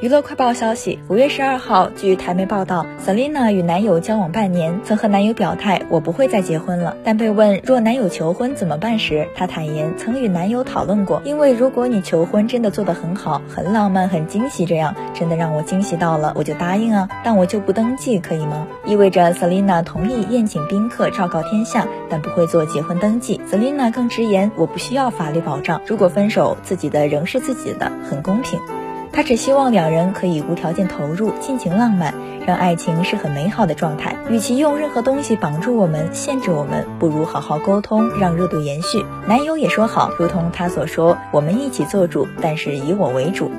娱乐快报消息：五月十二号，据台媒报道，Selina 与男友交往半年，曾和男友表态我不会再结婚了。但被问若男友求婚怎么办时，她坦言曾与男友讨论过，因为如果你求婚真的做得很好，很浪漫，很惊喜，这样真的让我惊喜到了，我就答应啊，但我就不登记，可以吗？意味着 Selina 同意宴请宾客，昭告天下，但不会做结婚登记。Selina 更直言，我不需要法律保障，如果分手，自己的仍是自己的，很公平。他只希望两人可以无条件投入，尽情浪漫，让爱情是很美好的状态。与其用任何东西绑住我们、限制我们，不如好好沟通，让热度延续。男友也说好，如同他所说，我们一起做主，但是以我为主。